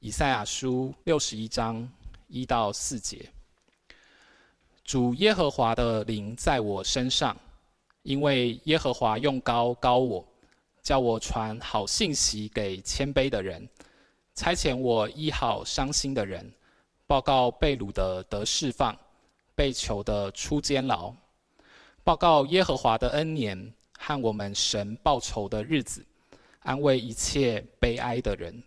以赛亚书六十一章一到四节。主耶和华的灵在我身上，因为耶和华用膏膏我，叫我传好信息给谦卑的人，差遣我医好伤心的人，报告被掳的得释放，被囚的出监牢，报告耶和华的恩年和我们神报仇的日子，安慰一切悲哀的人，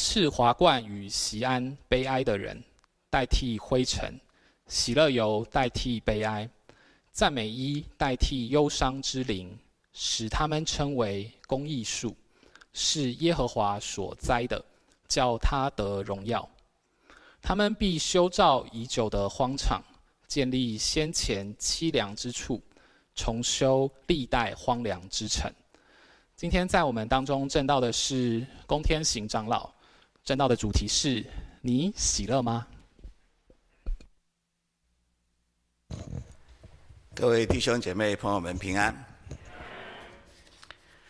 赐华冠与锡安悲哀的人，代替灰尘。喜乐油代替悲哀，赞美衣代替忧伤之灵，使他们称为公义树，是耶和华所栽的，叫他得荣耀。他们必修造已久的荒场，建立先前凄凉之处，重修历代荒凉之城。今天在我们当中证道的是龚天行长老，正道的主题是：你喜乐吗？各位弟兄姐妹、朋友们平安。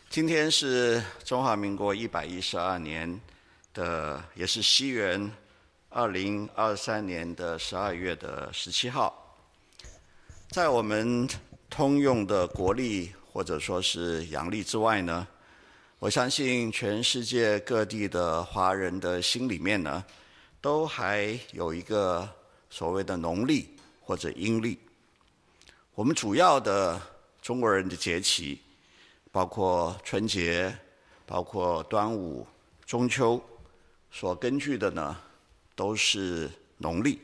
今天是中华民国一百一十二年的，也是西元二零二三年的十二月的十七号。在我们通用的国历或者说是阳历之外呢，我相信全世界各地的华人的心里面呢，都还有一个所谓的农历或者阴历。我们主要的中国人的节气，包括春节，包括端午、中秋，所根据的呢，都是农历。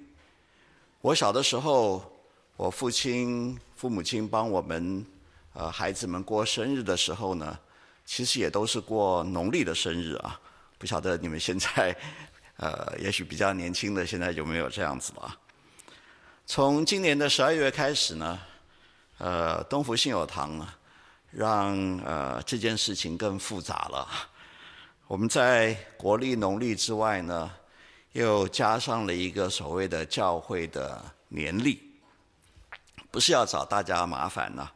我小的时候，我父亲、父母亲帮我们呃孩子们过生日的时候呢，其实也都是过农历的生日啊。不晓得你们现在呃，也许比较年轻的现在有没有这样子了？从今年的十二月开始呢。呃，东福信友堂啊，让呃这件事情更复杂了。我们在国历农历之外呢，又加上了一个所谓的教会的年历，不是要找大家麻烦呢。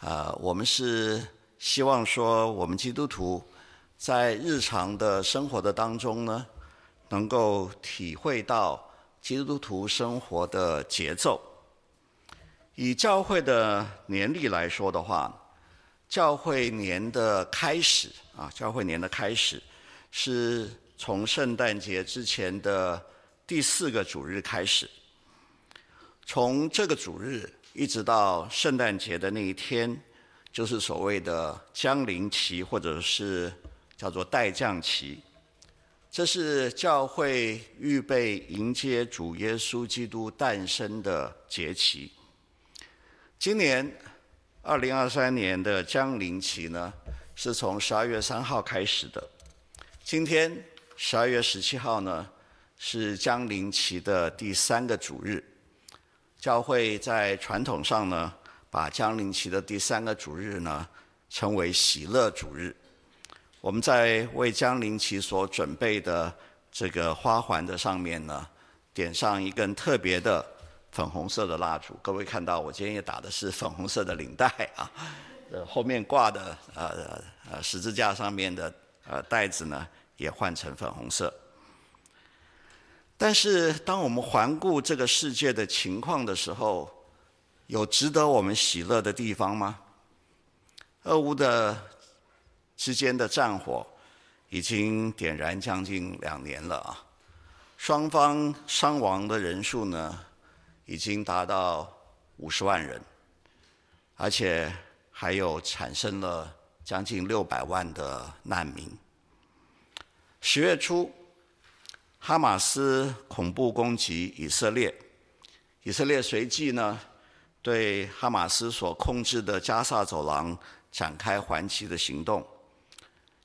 呃，我们是希望说，我们基督徒在日常的生活的当中呢，能够体会到基督徒生活的节奏。以教会的年历来说的话，教会年的开始啊，教会年的开始是从圣诞节之前的第四个主日开始，从这个主日一直到圣诞节的那一天，就是所谓的将临期，或者是叫做代降期，这是教会预备迎接主耶稣基督诞生的节期。今年二零二三年的将临期呢，是从十二月三号开始的。今天十二月十七号呢，是将临期的第三个主日。教会在传统上呢，把江陵期的第三个主日呢，称为喜乐主日。我们在为江陵期所准备的这个花环的上面呢，点上一根特别的。粉红色的蜡烛，各位看到我今天也打的是粉红色的领带啊，呃，后面挂的呃呃十字架上面的呃带子呢也换成粉红色。但是当我们环顾这个世界的情况的时候，有值得我们喜乐的地方吗？俄乌的之间的战火已经点燃将近两年了啊，双方伤亡的人数呢？已经达到五十万人，而且还有产生了将近六百万的难民。十月初，哈马斯恐怖攻击以色列，以色列随即呢对哈马斯所控制的加萨走廊展开还击的行动。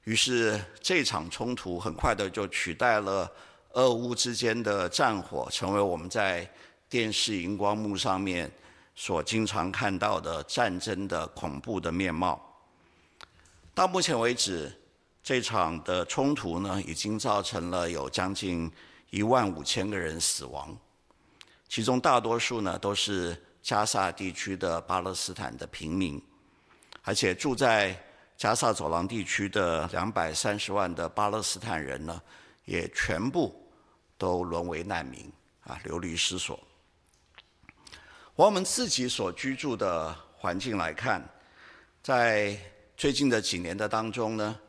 于是这场冲突很快的就取代了俄乌之间的战火，成为我们在电视荧光幕上面所经常看到的战争的恐怖的面貌，到目前为止，这场的冲突呢，已经造成了有将近一万五千个人死亡，其中大多数呢都是加萨地区的巴勒斯坦的平民，而且住在加萨走廊地区的两百三十万的巴勒斯坦人呢，也全部都沦为难民啊，流离失所。我们自己所居住的环境来看，在最近的几年的当中呢，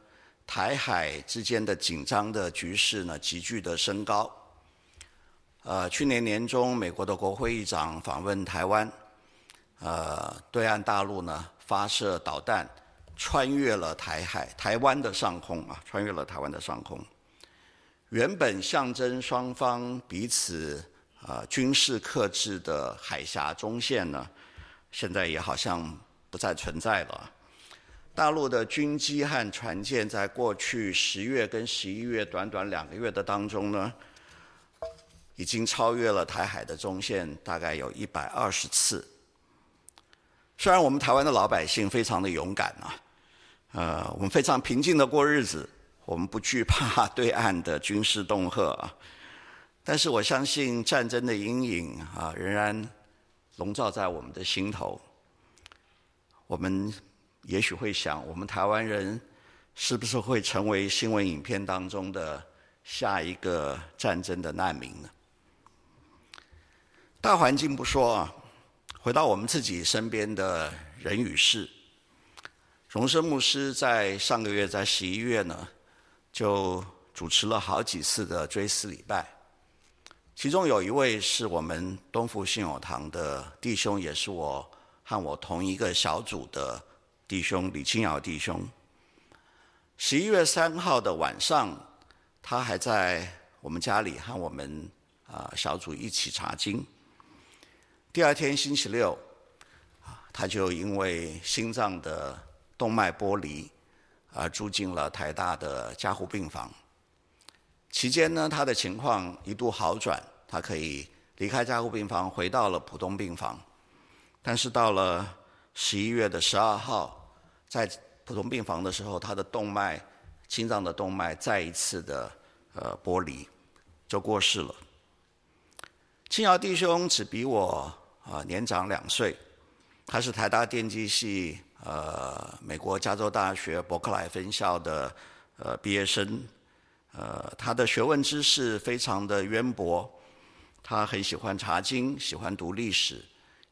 台海之间的紧张的局势呢，急剧的升高。呃，去年年中，美国的国会议长访问台湾，呃，对岸大陆呢发射导弹，穿越了台海、台湾的上空啊，穿越了台湾的上空。原本象征双方彼此啊、军事克制的海峡中线呢，现在也好像不再存在了。大陆的军机和船舰在过去十月跟十一月短短两个月的当中呢，已经超越了台海的中线，大概有一百二十次。虽然我们台湾的老百姓非常的勇敢啊，呃，我们非常平静的过日子，我们不惧怕对岸的军事恫吓啊，但是我相信战争的阴影啊，仍然笼罩在我们的心头。我们也许会想，我们台湾人是不是会成为新闻影片当中的下一个战争的难民呢？大环境不说啊，回到我们自己身边的人与事，荣生牧师在上个月在十一月呢，就主持了好几次的追思礼拜，其中有一位是我们东福信友堂的弟兄，也是我和我同一个小组的弟兄李清尧弟兄。十一月三号的晚上，他还在我们家里和我们啊小组一起查经。第二天星期六，他就因为心脏的动脉剥离而住进了台大的加护病房。期间呢，他的情况一度好转，他可以离开加护病房，回到了普通病房。但是到了十一月的十二号，在普通病房的时候，他的动脉、心脏的动脉再一次的呃剥离，就过世了。清尧弟兄只比我。啊，年长两岁，他是台大电机系，呃，美国加州大学伯克莱分校的呃毕业生，呃，他的学问知识非常的渊博，他很喜欢查经，喜欢读历史，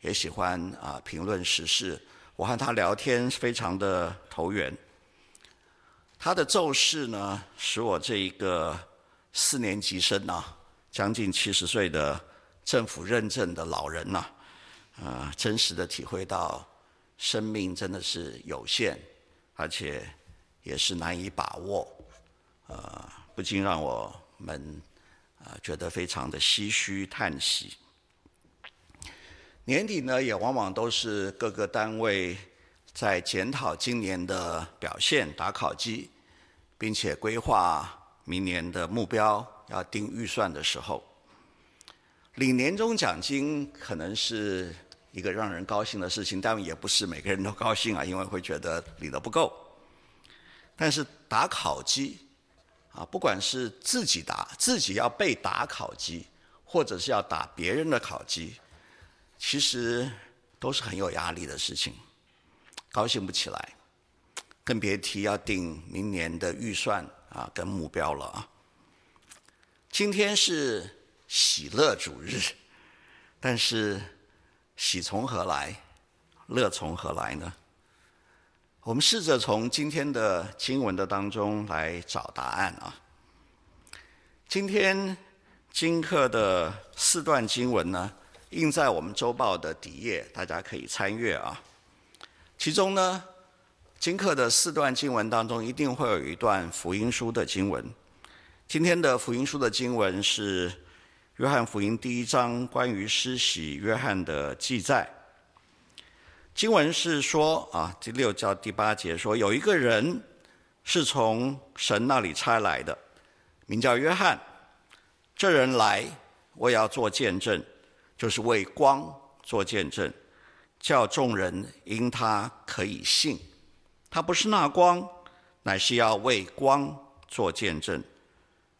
也喜欢啊评论时事。我和他聊天非常的投缘。他的奏事呢，使我这一个四年级生啊，将近七十岁的政府认证的老人呐、啊、真实的体会到生命真的是有限，而且也是难以把握，啊、不禁让我们啊、觉得非常的唏嘘叹息。年底呢，也往往都是各个单位在检讨今年的表现、打考绩，并且规划明年的目标，要定预算的时候。领年终奖金可能是一个让人高兴的事情，但也不是每个人都高兴啊，因为会觉得领的不够。但是打考绩，啊，不管是自己打，自己要被打考绩，或者是要打别人的考绩，其实都是很有压力的事情，高兴不起来，更别提要定明年的预算啊跟目标了啊。今天是。喜乐主日，但是喜从何来，乐从何来呢？我们试着从今天的经文的当中来找答案啊。今天经课的四段经文呢，印在我们周报的底页，大家可以参阅啊。其中呢，经课的四段经文当中，一定会有一段福音书的经文。今天的福音书的经文是。约翰福音第一章关于施洗约翰的记载，经文是说啊，第六到第八节说，有一个人是从神那里差来的，名叫约翰。这人来，我要做见证，就是为光做见证，叫众人因他可以信。他不是那光，乃是要为光做见证。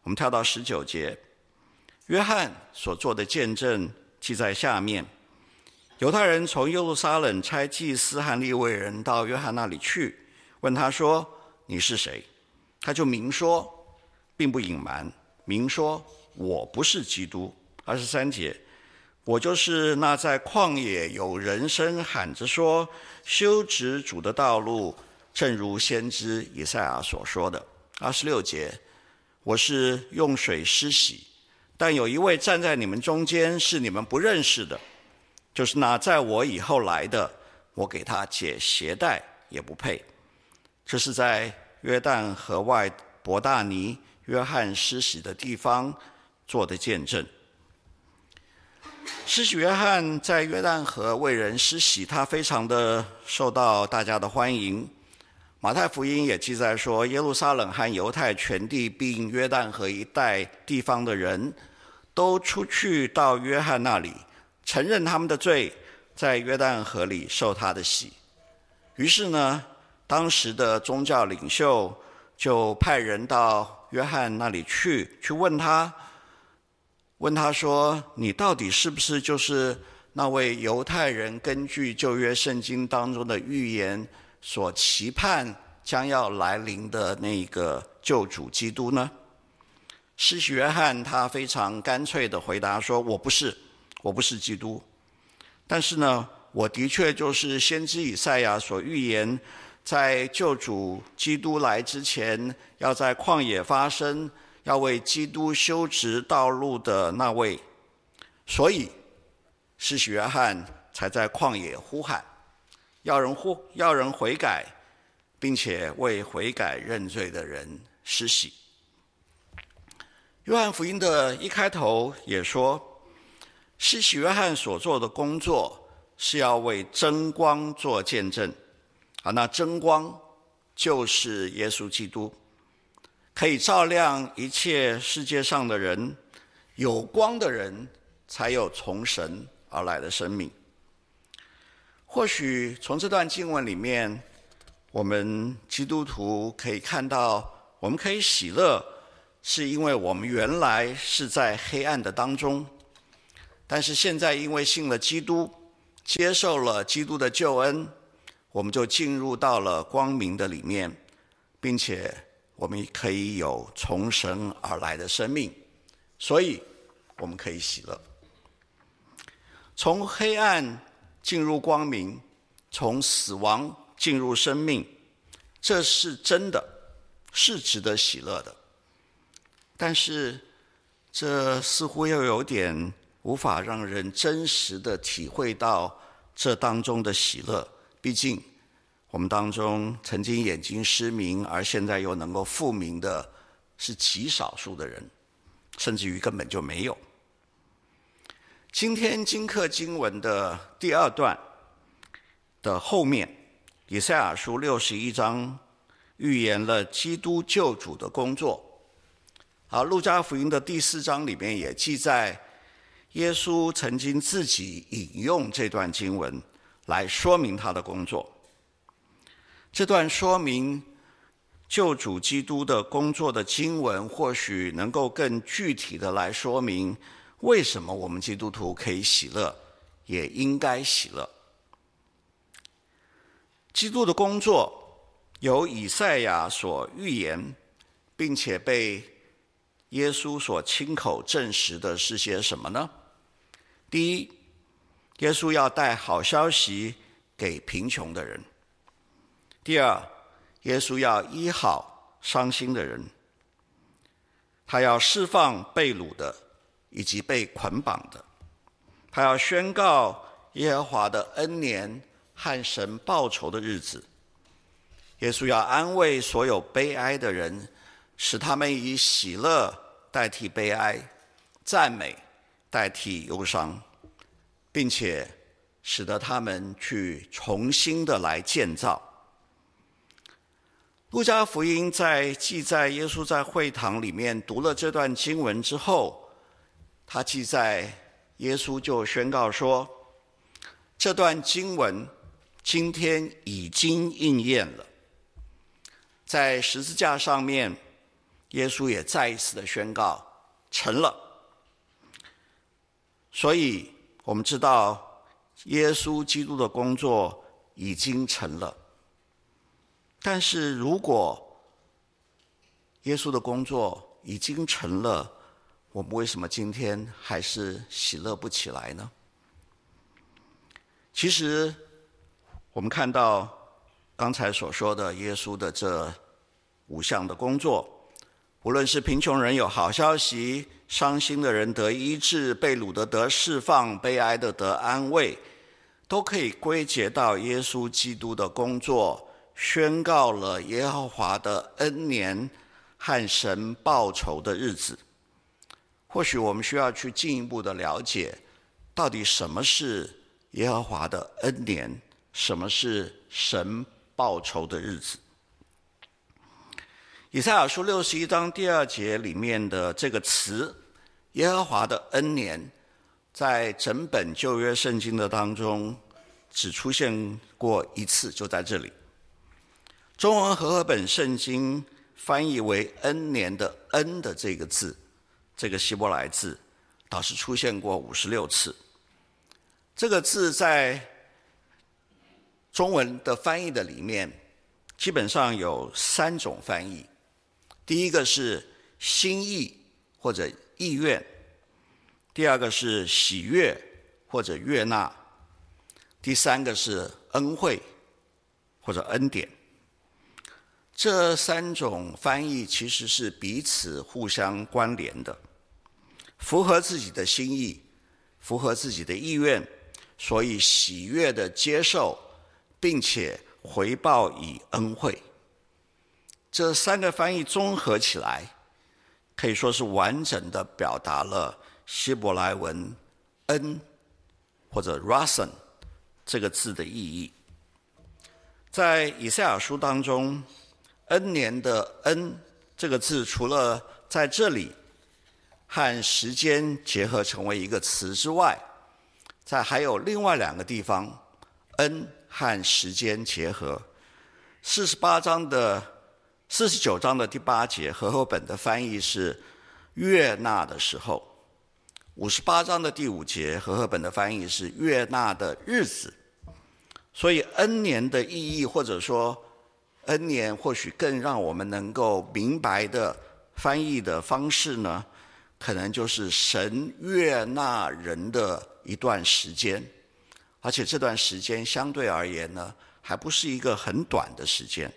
我们跳到十九节。约翰所做的见证记在下面。犹太人从耶路撒冷差祭司和利未人到约翰那里去，问他说：“你是谁？”他就明说，并不隐瞒。明说我不是基督。二十三节，我就是那在旷野有人声喊着说修直主的道路，正如先知以赛亚所说的。二十六节，我是用水施洗，但有一位站在你们中间，是你们不认识的，就是那在我以后来的，我给他解鞋带也不配。这是在约旦河外伯大尼约翰施洗的地方做的见证。施洗约翰在约旦河为人施洗，他非常的受到大家的欢迎。马太福音也记载说，耶路撒冷和犹太全地并约旦河一带地方的人都出去到约翰那里，承认他们的罪，在约旦河里受他的洗。于是呢，当时的宗教领袖就派人到约翰那里去，去问他，问他说：“你到底是不是就是那位犹太人根据旧约圣经当中的预言？”所期盼将要来临的那个救主基督呢？施洗约翰他非常干脆的回答说：“我不是，我不是基督。但是呢，我的确就是先知以赛亚所预言，在救主基督来之前，要在旷野发生，要为基督修直道路的那位。所以，施洗约翰才在旷野呼喊。”要人呼，要人悔改，并且为悔改认罪的人施洗。约翰福音的一开头也说，施洗约翰所做的工作是要为真光做见证。啊，那真光就是耶稣基督，可以照亮一切世界上的人。有光的人，才有从神而来的生命。或许从这段经文里面，我们基督徒可以看到，我们可以喜乐，是因为我们原来是在黑暗的当中，但是现在因为信了基督，接受了基督的救恩，我们就进入到了光明的里面，并且我们可以有从神而来的生命，所以我们可以喜乐。从黑暗。进入光明，从死亡进入生命，这是真的，是值得喜乐的。但是，这似乎又有点无法让人真实的体会到这当中的喜乐。毕竟，我们当中曾经眼睛失明，而现在又能够复明的，是极少数的人，甚至于根本就没有。今天经课经文的第二段的后面，以赛亚书六十一章预言了基督救主的工作。好，路加福音的第四章里面也记载，耶稣曾经自己引用这段经文来说明他的工作。这段说明救主基督的工作的经文，或许能够更具体的来说明。为什么我们基督徒可以喜乐，也应该喜乐？基督的工作由以赛亚所预言，并且被耶稣所亲口证实的是些什么呢？第一，耶稣要带好消息给贫穷的人；第二，耶稣要医好伤心的人；他要释放被掳的。以及被捆绑的，他要宣告耶和华的恩年和神报仇的日子。耶稣要安慰所有悲哀的人，使他们以喜乐代替悲哀，赞美代替忧伤，并且使得他们去重新的来建造。路加福音在记载耶稣在会堂里面读了这段经文之后。他记载，耶稣就宣告说：“这段经文今天已经应验了。”在十字架上面，耶稣也再一次的宣告：“成了。”所以，我们知道耶稣基督的工作已经成了。但是如果耶稣的工作已经成了，我们为什么今天还是喜乐不起来呢？其实，我们看到刚才所说的耶稣的这五项的工作，无论是贫穷人有好消息，伤心的人得医治，被掳的得释放，悲哀的得安慰，都可以归结到耶稣基督的工作，宣告了耶和华的恩年和神报仇的日子。或许我们需要去进一步的了解，到底什么是耶和华的恩年，什么是神报仇的日子。以赛亚书六十一章第二节里面的这个词“耶和华的恩年”，在整本旧约圣经的当中，只出现过一次，就在这里。中文和合本圣经翻译为“恩年”的“恩”的这个字，这个希伯来字，倒是出现过五十六次。这个字在中文的翻译的里面，基本上有三种翻译。第一个是心意或者意愿，第二个是喜悦或者悦纳，第三个是恩惠或者恩典。这三种翻译其实是彼此互相关联的，符合自己的心意，符合自己的意愿，所以喜悦的接受，并且回报以恩惠。这三个翻译综合起来，可以说是完整的表达了希伯来文“恩”或者 “rason” 这个字的意义。在以赛亚书当中，“恩年”的“恩”这个字，除了在这里和时间结合成为一个词之外，在还有另外两个地方，“恩”和时间结合。四十八章的。四十九章的第八节，和合本的翻译是“悦纳的时候”；五十八章的第五节，和合本的翻译是“悦纳的日子”。所以，恩年的意义，或者说恩年，或许更让我们能够明白的翻译的方式呢，可能就是神悦纳人的一段时间，而且这段时间相对而言呢，还不是一个很短的时间。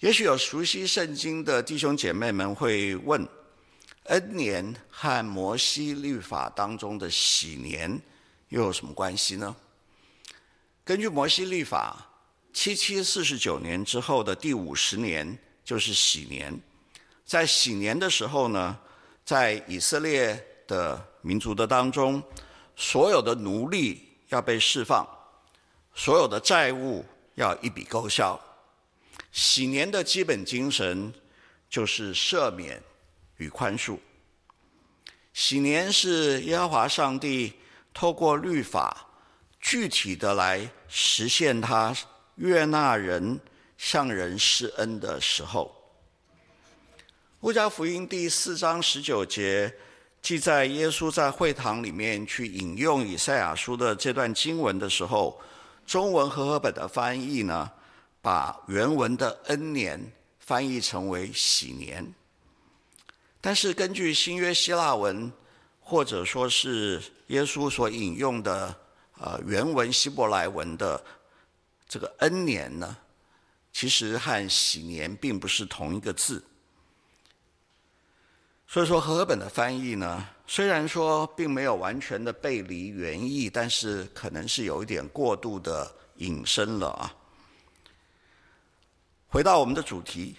也许有熟悉圣经的弟兄姐妹们会问：恩年和摩西律法当中的喜年又有什么关系呢？根据摩西律法，七七四十九年之后的第五十年就是喜年。在喜年的时候呢，在以色列的民族的当中，所有的奴隶要被释放，所有的债务要一笔勾销。喜年的基本精神就是赦免与宽恕。喜年是耶和华上帝透过律法具体的来实现他悦纳人、向人施恩的时候。路加福音第四章十九节记载，耶稣在会堂里面去引用以赛亚书的这段经文的时候，中文和合本的翻译呢，把原文的恩年翻译成为喜年，但是根据新约希腊文，或者说是耶稣所引用的呃原文希伯来文的这个恩年呢，其实和喜年并不是同一个字。所以说和合本的翻译呢，虽然说并没有完全的背离原意，但是可能是有一点过度的引申了啊。回到我们的主题，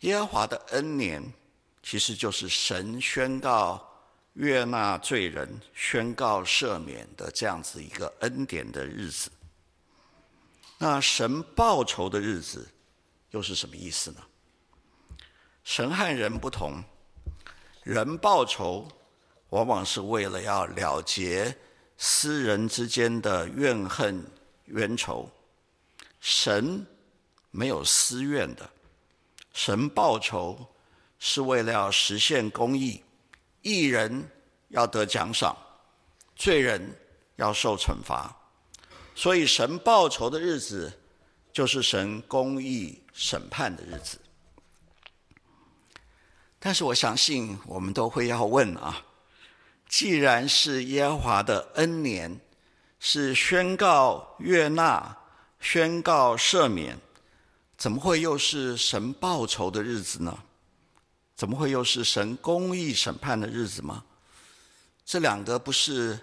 耶和华的恩年，其实就是神宣告悦纳罪人、宣告赦免的这样子一个恩典的日子。那神报仇的日子又是什么意思呢？神和人不同，人报仇往往是为了要了结私人之间的怨恨冤仇，神。没有私怨的，神报仇是为了要实现公义，义人要得奖赏，罪人要受惩罚，所以神报仇的日子就是神公义审判的日子。但是我相信我们都会要问啊，既然是耶和华的恩年，是宣告悦纳、宣告赦免，怎么会又是神报仇的日子呢？怎么会又是神公义审判的日子吗？这两个不是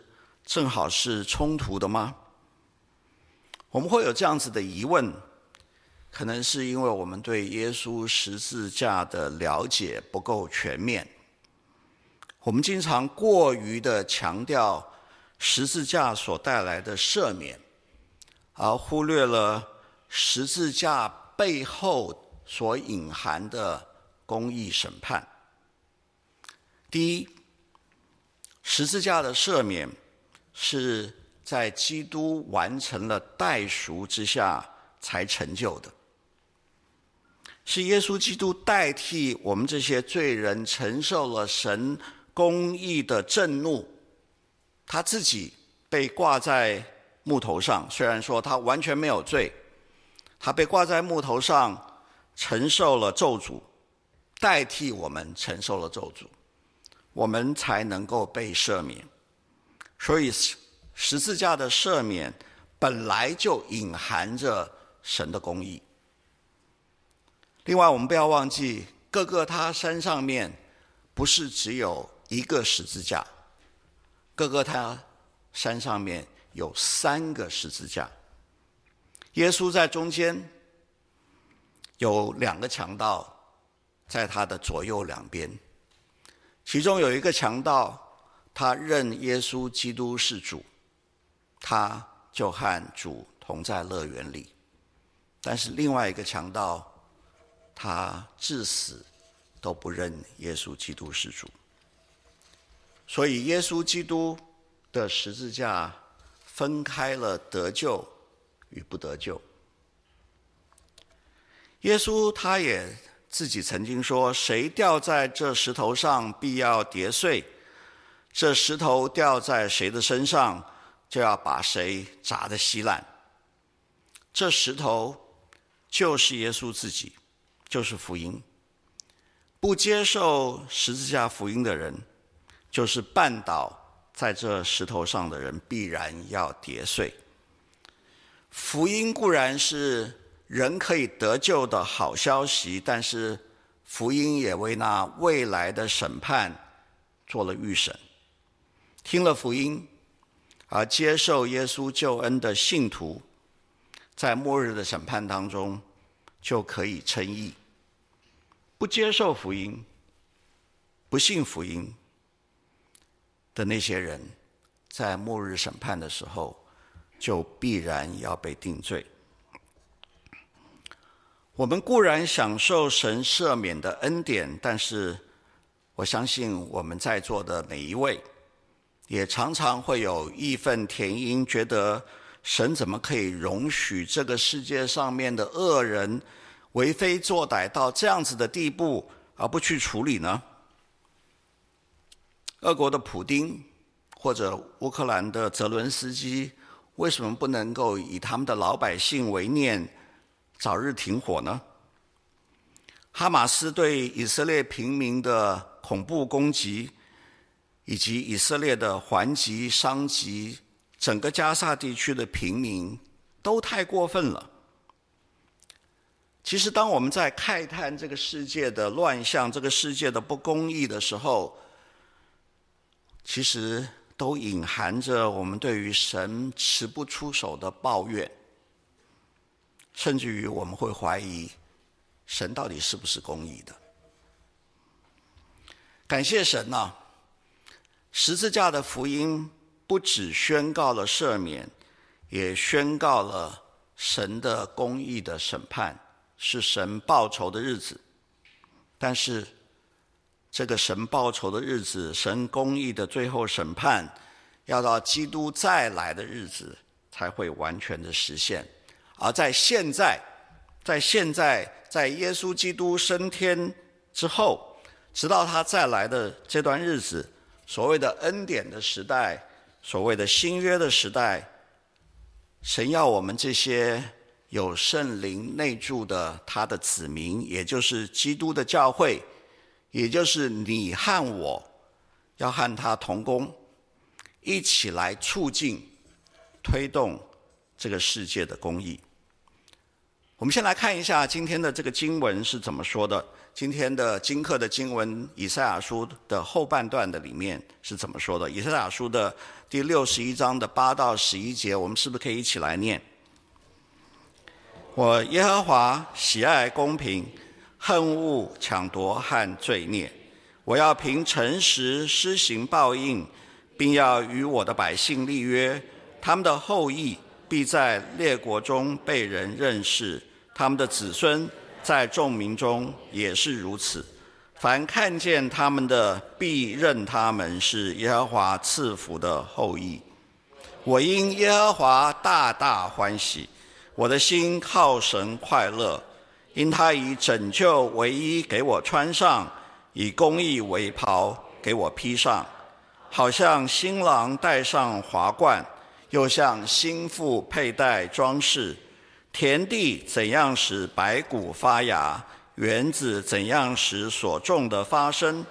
正好是冲突的吗？我们会有这样子的疑问。可能是因为我们对耶稣十字架的了解不够全面，我们经常过于的强调十字架所带来的赦免，而忽略了十字架背后所隐含的公义审判。第一，十字架的赦免是在基督完成了代赎之下才成就的。是耶稣基督代替我们这些罪人承受了神公义的震怒，他自己被挂在木头上，虽然说他完全没有罪，他被挂在木头上承受了咒诅，代替我们承受了咒诅，我们才能够被赦免。所以十字架的赦免本来就隐含着神的公义。另外，我们不要忘记，各个他山上面不是只有一个十字架，各个他山上面有三个十字架。耶稣在中间，有两个强盗在他的左右两边，其中有一个强盗，他认耶稣基督是主，他就和主同在乐园里，但是另外一个强盗。他至死都不认耶稣基督是主，所以耶稣基督的十字架分开了得救与不得救。耶稣他也自己曾经说：“谁掉在这石头上，必要跌碎；这石头掉在谁的身上，就要把谁砸得稀烂。”这石头就是耶稣自己。就是福音，不接受十字架福音的人，就是绊倒在这石头上的人，必然要跌碎。福音固然是人可以得救的好消息，但是福音也为那未来的审判做了预审。听了福音而接受耶稣救恩的信徒，在末日的审判当中就可以称义。不接受福音、不信福音的那些人，在末日审判的时候，就必然要被定罪。我们固然享受神赦免的恩典，但是我相信我们在座的每一位，也常常会有义愤填膺，觉得神怎么可以容许这个世界上面的恶人，为非作歹到这样子的地步，而不去处理呢？俄国的普丁或者乌克兰的泽伦斯基，为什么不能够以他们的老百姓为念，早日停火呢？哈马斯对以色列平民的恐怖攻击，以及以色列的还击伤及整个加沙地区的平民，都太过分了。其实，当我们在慨叹这个世界的乱象、这个世界的不公义的时候，其实都隐含着我们对于神迟不出手的抱怨，甚至于我们会怀疑神到底是不是公义的。感谢神呐、十字架的福音不只宣告了赦免，也宣告了神的公义的审判。是神报仇的日子，但是这个神报仇的日子，神公义的最后审判，要到基督再来的日子才会完全的实现。而在现在，在现在，在耶稣基督升天之后，直到他再来的这段日子，所谓的恩典的时代，所谓的新约的时代，神要我们这些。有圣灵内住的他的子民，也就是基督的教会，也就是你和我要和他同工，一起来促进、推动这个世界的公益。我们先来看一下今天的这个经文是怎么说的。今天的经课的经文，以赛亚书的后半段的里面是怎么说的？以赛亚书的第六十一章的八到十一节，我们是不是可以一起来念？我耶和华喜爱公平，恨恶抢夺和罪孽。我要凭诚实施行报应，并要与我的百姓立约，他们的后裔必在列国中被人认识，他们的子孙。在众民中也是如此，凡看见他们的，必认他们是耶和华赐福的后裔。我因耶和华大大欢喜，我的心靠神快乐，因他以拯救为衣给我穿上，以公义为袍给我披上，好像新郎戴上华冠，又像新妇佩戴装饰。田地怎样使白谷发芽，园子怎样使所种的发生，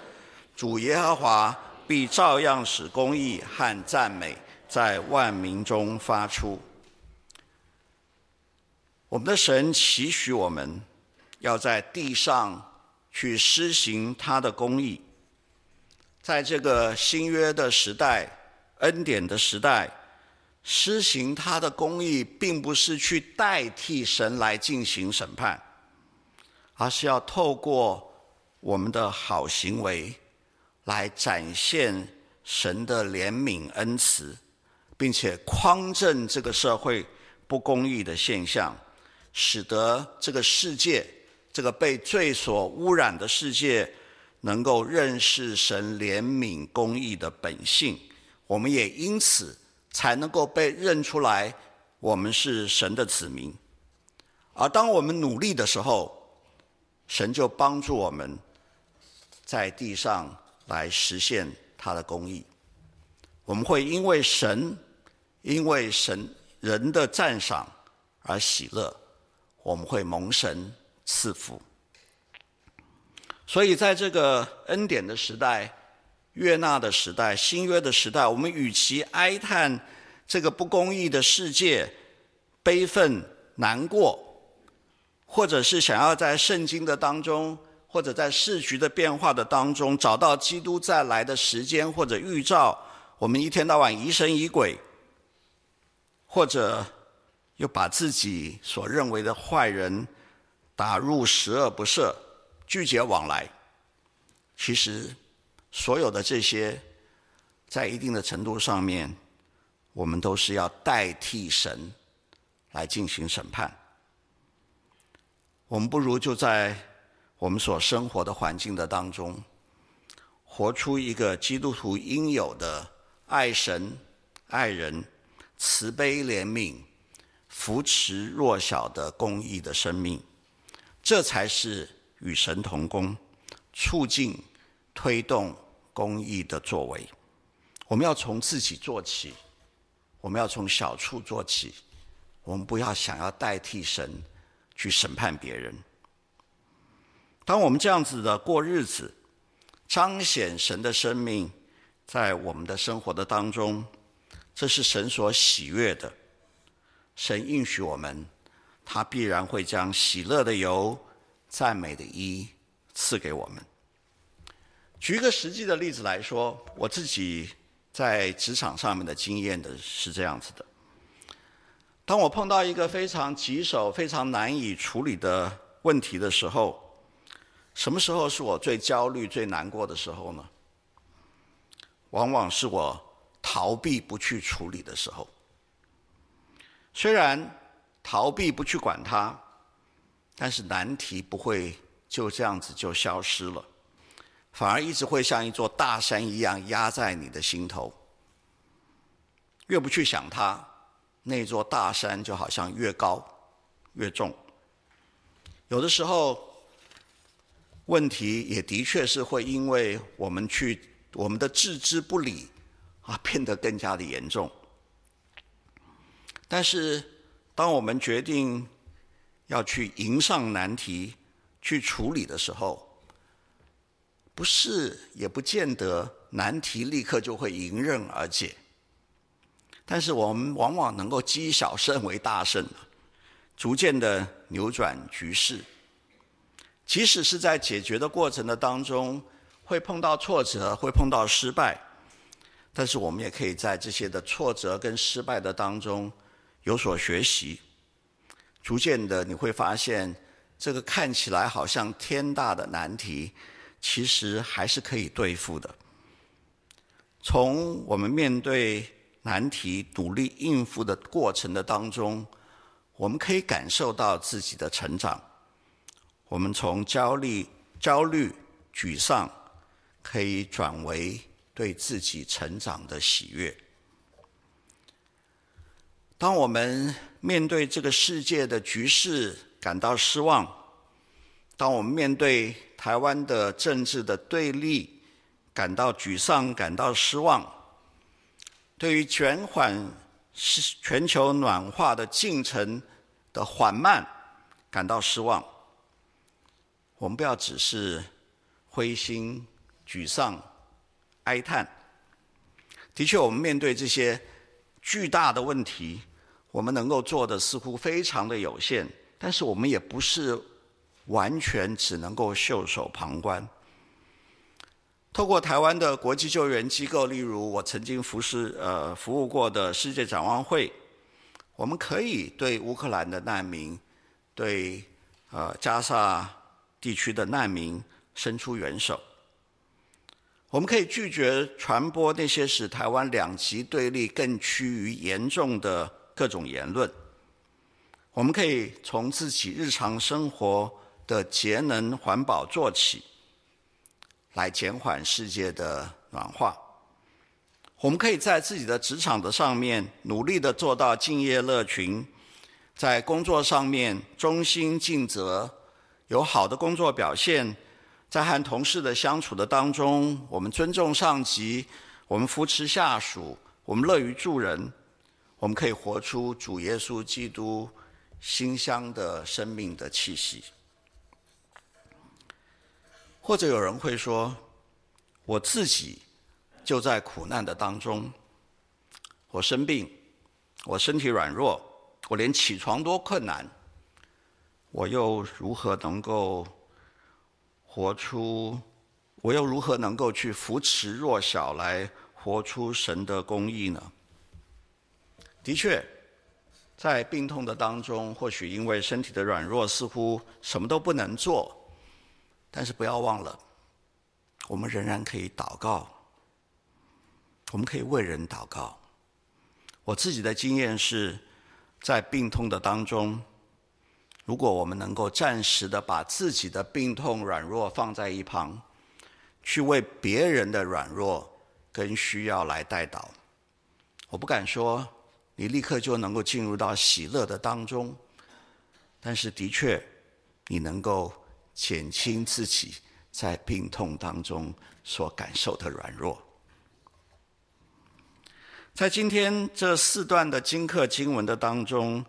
主耶和华必照样使公义和赞美在万民中发出。我们的神期许我们要在地上去施行他的公义，在这个新约的时代、恩典的时代。施行他的公义，并不是去代替神来进行审判，而是要透过我们的好行为，来展现神的怜悯恩慈，并且匡正这个社会不公义的现象，使得这个世界，这个被罪所污染的世界，能够认识神怜悯公义的本性。我们也因此。才能够被认出来，我们是神的子民。而当我们努力的时候，神就帮助我们在地上来实现他的公义。我们会因为神，因为神人的赞赏而喜乐，我们会蒙神赐福。所以，在这个恩典的时代。悦纳的时代，新约的时代，我们与其哀叹这个不公义的世界，悲愤难过，或者是想要在圣经的当中，或者在世局的变化的当中，找到基督再来的时间或者预兆，我们一天到晚疑神疑鬼，或者又把自己所认为的坏人打入十恶不赦，拒绝往来，其实。所有的这些，在一定的程度上面，我们都是要代替神来进行审判。我们不如就在我们所生活的环境的当中，活出一个基督徒应有的爱神、爱人、慈悲怜悯、扶持弱小的公益的生命。这才是与神同工，促进。推动公益的作为，我们要从自己做起，我们要从小处做起，我们不要想要代替神去审判别人。当我们这样子的过日子，彰显神的生命在我们的生活的当中，这是神所喜悦的。神应许我们，他必然会将喜乐的油、赞美的衣赐给我们。举一个实际的例子来说，我自己在职场上面的经验的是这样子的：当我碰到一个非常棘手、非常难以处理的问题的时候，什么时候是我最焦虑、最难过的时候呢？往往是我逃避不去处理的时候。虽然逃避不去管它，但是难题不会就这样子就消失了。反而一直会像一座大山一样压在你的心头，越不去想它，那座大山就好像越高越重。有的时候，问题也的确是会因为我们去我们的置之不理啊，变得更加的严重。但是，当我们决定要去迎上难题、去处理的时候，不是也不见得难题立刻就会迎刃而解。但是我们往往能够积小胜为大胜，逐渐的扭转局势。即使是在解决的过程的当中，会碰到挫折，会碰到失败，但是我们也可以在这些的挫折跟失败的当中有所学习。逐渐的，你会发现，这个看起来好像天大的难题，其实还是可以对付的。从我们面对难题努力应付的过程的当中，我们可以感受到自己的成长。我们从焦虑、焦虑、沮丧，可以转为对自己成长的喜悦。当我们面对这个世界的局势感到失望，当我们面对台湾的政治的对立感到沮丧、感到失望，对于减缓是全球暖化的进程的缓慢感到失望，我们不要只是灰心、沮丧、哀叹。的确，我们面对这些巨大的问题，我们能够做的似乎非常的有限，但是我们也不是完全只能够袖手旁观。透过台湾的国际救援机构，例如我曾经服侍呃服务过的世界展望会，我们可以对乌克兰的难民，对呃加萨地区的难民伸出援手。我们可以拒绝传播那些使台湾两极对立更趋于严重的各种言论。我们可以从自己日常生活的节能环保做起。来减缓世界的暖化，我们可以在自己的职场的上面努力的做到敬业乐群，在工作上面忠心尽责，有好的工作表现，在和同事的相处的当中，我们尊重上级，我们扶持下属，我们乐于助人，我们可以活出主耶稣基督馨香的生命的气息。或者有人会说，我自己就在苦难的当中，我生病，我身体软弱，我连起床都困难，我又如何能够活出？我又如何能够去扶持弱小，来活出神的公义呢？的确，在病痛的当中，或许因为身体的软弱，似乎什么都不能做。但是不要忘了，我们仍然可以祷告，我们可以为人祷告。我自己的经验是，在病痛的当中，如果我们能够暂时的把自己的病痛软弱放在一旁，去为别人的软弱跟需要来代祷，我不敢说你立刻就能够进入到喜乐的当中，但是的确，你能够。减轻自己在病痛当中所感受的软弱。在今天这四段的经课经文的当中，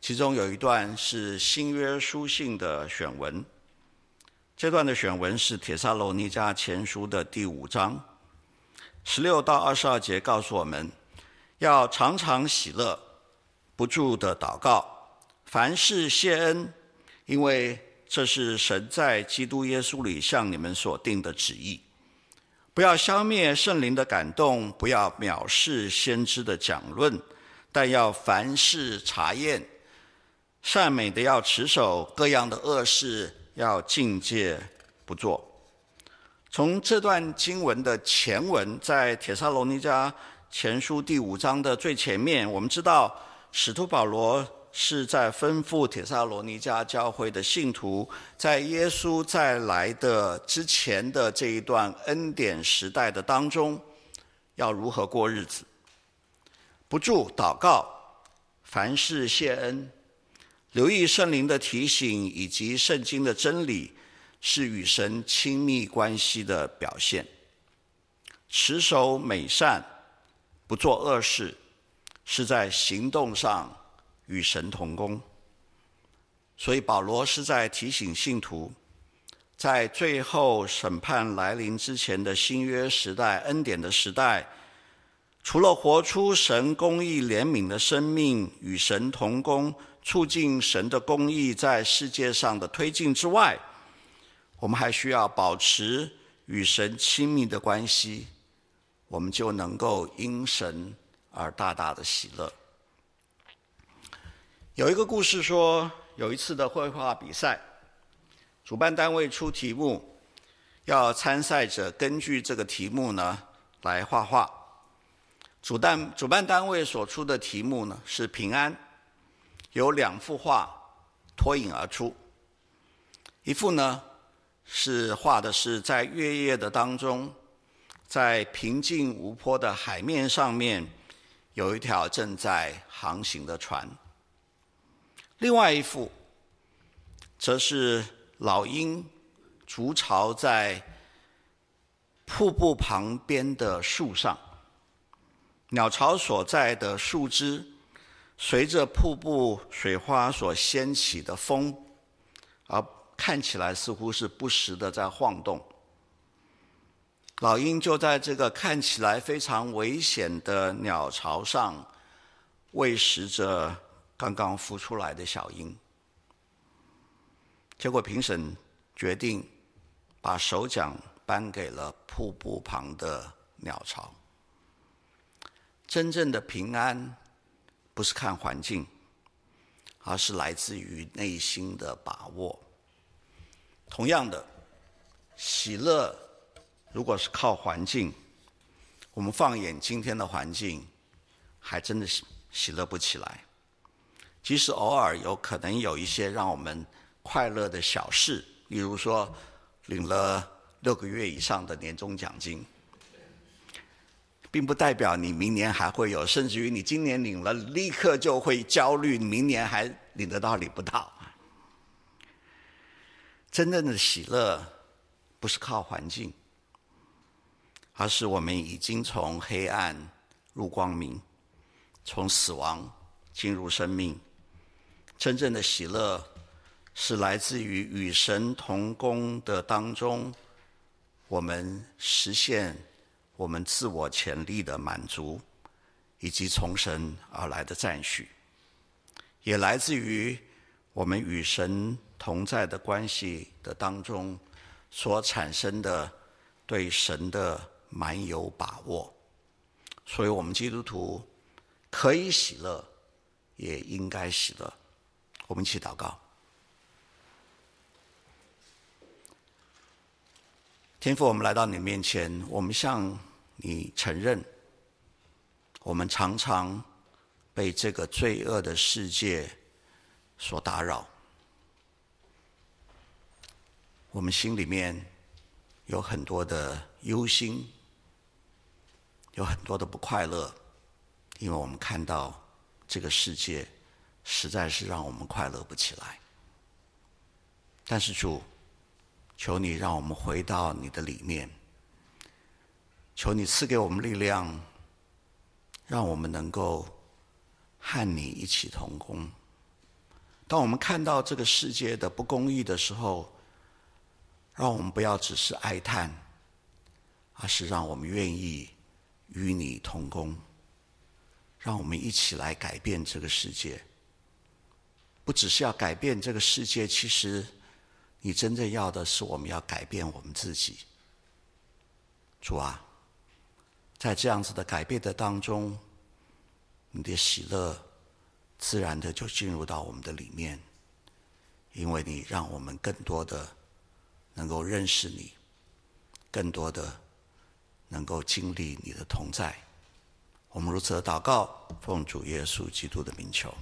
其中有一段是新约书信的选文。这段的选文是铁萨罗尼迦前书的第五章，十六到二十二节，告诉我们要常常喜乐，不住的祷告，凡事谢恩，因为。这是神在基督耶稣里向你们所定的旨意。不要消灭圣灵的感动，不要藐视先知的讲论，但要凡事查验，善美的要持守，各样的恶事要禁戒不做。从这段经文的前文，在帖撒罗尼迦前书第五章的最前面，我们知道使徒保罗。是在吩咐帖撒罗尼迦教会的信徒，在耶稣再来的之前的这一段恩典时代的当中，要如何过日子？不住祷告，凡事谢恩，留意圣灵的提醒以及圣经的真理，是与神亲密关系的表现。持守美善，不做恶事，是在行动上。与神同工，所以保罗是在提醒信徒，在最后审判来临之前的新约时代、恩典的时代，除了活出神公义怜悯的生命，与神同工，促进神的公义在世界上的推进之外，我们还需要保持与神亲密的关系，我们就能够因神而大大的喜乐。有一个故事说，有一次的绘画比赛，主办单位出题目，要参赛者根据这个题目呢来画画。主办主办单位所出的题目呢是平安。有两幅画脱颖而出，一幅呢是画的是在月夜的当中，在平静无波的海面上面，有一条正在航行的船。另外一幅，则是老鹰筑巢在瀑布旁边的树上，鸟巢所在的树枝。随着瀑布水花所掀起的风，而看起来似乎是不时的在晃动。老鹰就在这个看起来非常危险的鸟巢上，喂食着刚刚孵出来的小鹰。结果评审决定把首奖颁给了瀑布旁的鸟巢。真正的平安。不是看环境，而是来自于内心的把握。同样的，喜乐如果是靠环境，我们放眼今天的环境，还真的喜喜乐不起来。即使偶尔有可能有一些让我们快乐的小事，例如说领了六个月以上的年终奖金。并不代表你明年还会有，甚至于你今年领了，立刻就会焦虑，明年还领得到领不到。真正的喜乐不是靠环境，而是我们已经从黑暗入光明，从死亡进入生命。真正的喜乐是来自于与神同工的当中，我们实现。我们自我潜力的满足，以及从神而来的赞许，也来自于我们与神同在的关系的当中所产生的对神的蛮有把握。所以，我们基督徒可以喜乐，也应该喜乐。我们一起祷告。天父，我们来到你面前，我们向你承认，我们常常被这个罪恶的世界所打扰，我们心里面有很多的忧心，有很多的不快乐，因为我们看到这个世界实在是让我们快乐不起来。但是主，求你让我们回到你的里面，求你赐给我们力量，让我们能够和你一起同工。当我们看到这个世界的不公义的时候，让我们不要只是哀叹，而是让我们愿意与你同工，让我们一起来改变这个世界。不只是要改变这个世界，其实。你真正要的是，我们要改变我们自己，主啊，在这样子的改变的当中，你的喜乐自然的就进入到我们的里面，因为你让我们更多的能够认识你，更多的能够经历你的同在。我们如此的祷告，奉主耶稣基督的名求。